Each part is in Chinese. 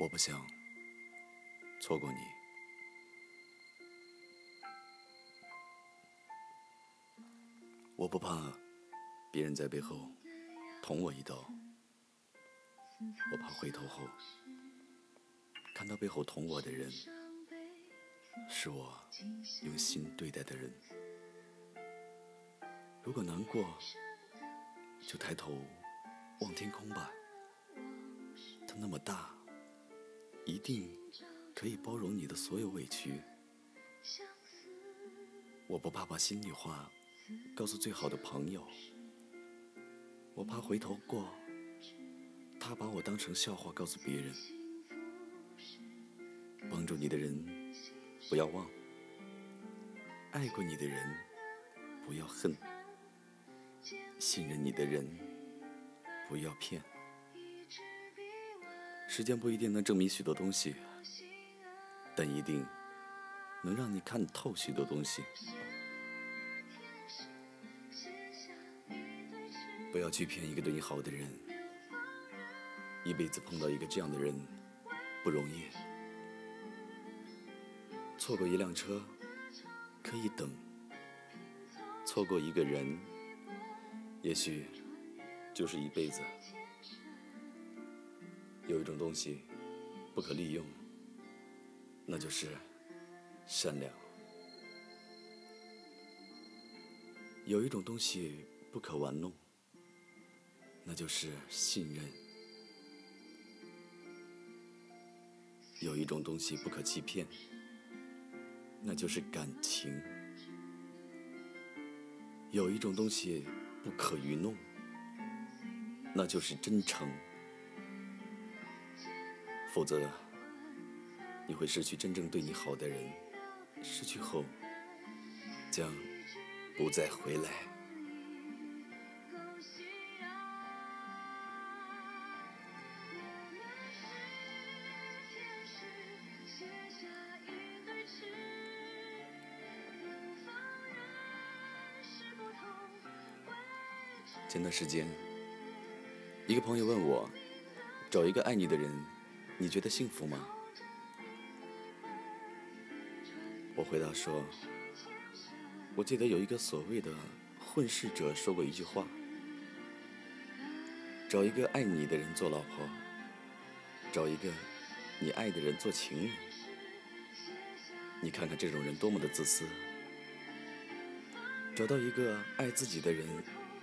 我不想错过你，我不怕别人在背后捅我一刀，我怕回头后看到背后捅我的人是我用心对待的人。如果难过，就抬头望天空吧，它那么大。一定可以包容你的所有委屈。我不怕把心里话告诉最好的朋友，我怕回头过，他把我当成笑话告诉别人。帮助你的人不要忘，爱过你的人不要恨，信任你的人不要骗。时间不一定能证明许多东西，但一定能让你看透许多东西。不要去骗一个对你好的人，一辈子碰到一个这样的人不容易。错过一辆车可以等，错过一个人，也许就是一辈子。有一种东西不可利用，那就是善良；有一种东西不可玩弄，那就是信任；有一种东西不可欺骗，那就是感情；有一种东西不可愚弄，那就是真诚。否则，你会失去真正对你好的人，失去后将不再回来。前段时间，一个朋友问我，找一个爱你的人。你觉得幸福吗？我回答说：“我记得有一个所谓的混世者说过一句话：找一个爱你的人做老婆，找一个你爱的人做情人。你看看这种人多么的自私！找到一个爱自己的人，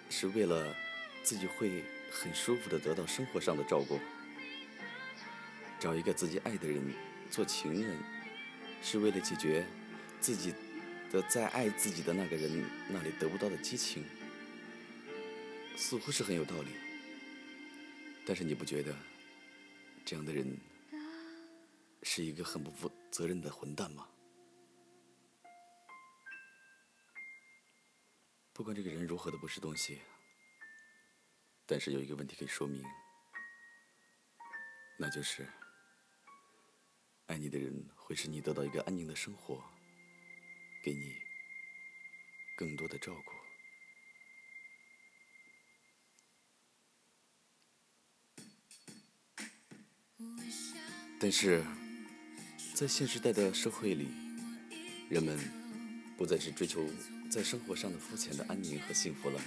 是为了自己会很舒服的得到生活上的照顾。”找一个自己爱的人做情人，是为了解决自己的在爱自己的那个人那里得不到的激情，似乎是很有道理。但是你不觉得这样的人是一个很不负责任的混蛋吗？不管这个人如何的不是东西，但是有一个问题可以说明，那就是。爱你的人会使你得到一个安宁的生活，给你更多的照顾。但是，在现时代的社会里，人们不再是追求在生活上的肤浅的安宁和幸福了，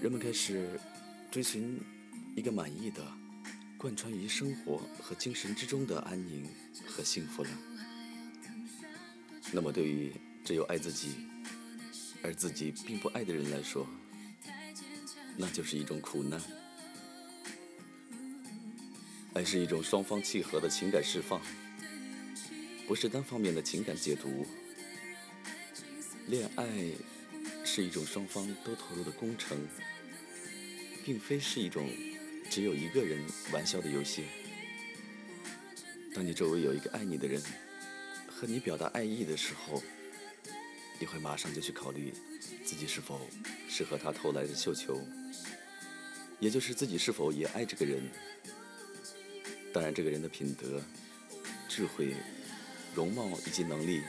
人们开始追寻一个满意的。贯穿于生活和精神之中的安宁和幸福了。那么，对于只有爱自己而自己并不爱的人来说，那就是一种苦难。爱是一种双方契合的情感释放，不是单方面的情感解读。恋爱是一种双方都投入的工程，并非是一种。只有一个人玩笑的游戏。当你周围有一个爱你的人和你表达爱意的时候，你会马上就去考虑自己是否适合他投来的绣球，也就是自己是否也爱这个人。当然，这个人的品德、智慧、容貌以及能力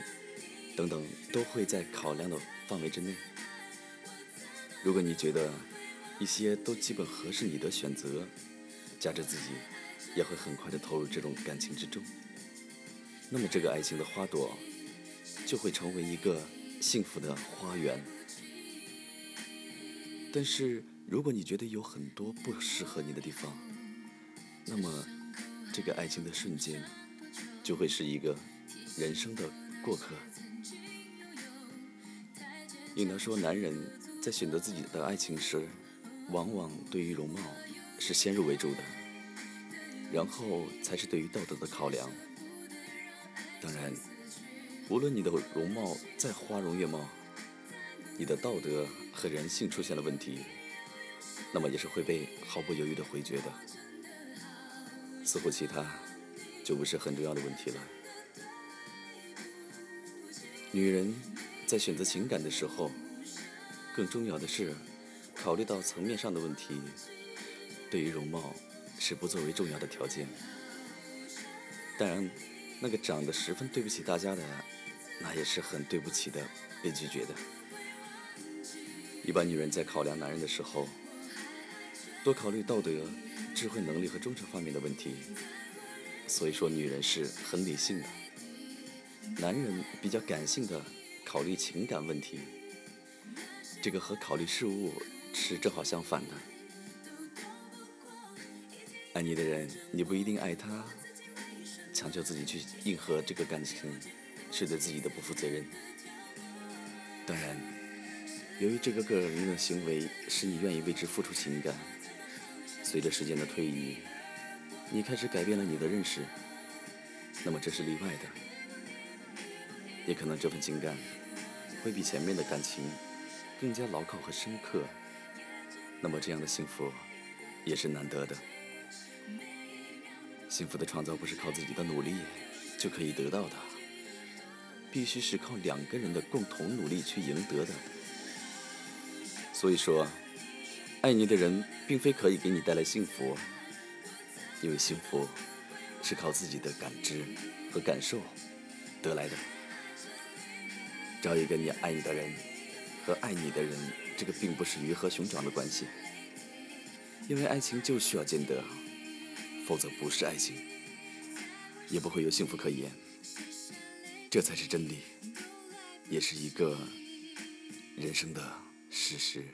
等等都会在考量的范围之内。如果你觉得，一些都基本合适你的选择，加之自己也会很快的投入这种感情之中。那么，这个爱情的花朵就会成为一个幸福的花园。但是，如果你觉得有很多不适合你的地方，那么这个爱情的瞬间就会是一个人生的过客。应当说，男人在选择自己的爱情时，往往对于容貌是先入为主的，然后才是对于道德的考量。当然，无论你的容貌再花容月貌，你的道德和人性出现了问题，那么也是会被毫不犹豫的回绝的。似乎其他就不是很重要的问题了。女人在选择情感的时候，更重要的是考虑到层面上的问题，对于容貌是不作为重要的条件。当然，那个长得十分对不起大家的，那也是很对不起的，被拒绝的。一般女人在考量男人的时候，多考虑道德、智慧、能力和忠诚方面的问题。所以说，女人是很理性的，男人比较感性的考虑情感问题。这个和考虑事物是正好相反的。爱你的人，你不一定爱他，强求自己去应和这个感情，是对自己的不负责任。当然。由于这个个人的行为使你愿意为之付出情感，随着时间的推移，你开始改变了你的认识，那么这是例外的。也可能这份情感会比前面的感情更加牢靠和深刻，那么这样的幸福也是难得的。幸福的创造不是靠自己的努力就可以得到的，必须是靠两个人的共同努力去赢得的。所以说，爱你的人并非可以给你带来幸福，因为幸福是靠自己的感知和感受得来的。找一个你爱你的人和爱你的人，这个并不是鱼和熊掌的关系，因为爱情就需要兼得，否则不是爱情，也不会有幸福可言。这才是真理，也是一个人生的。事实。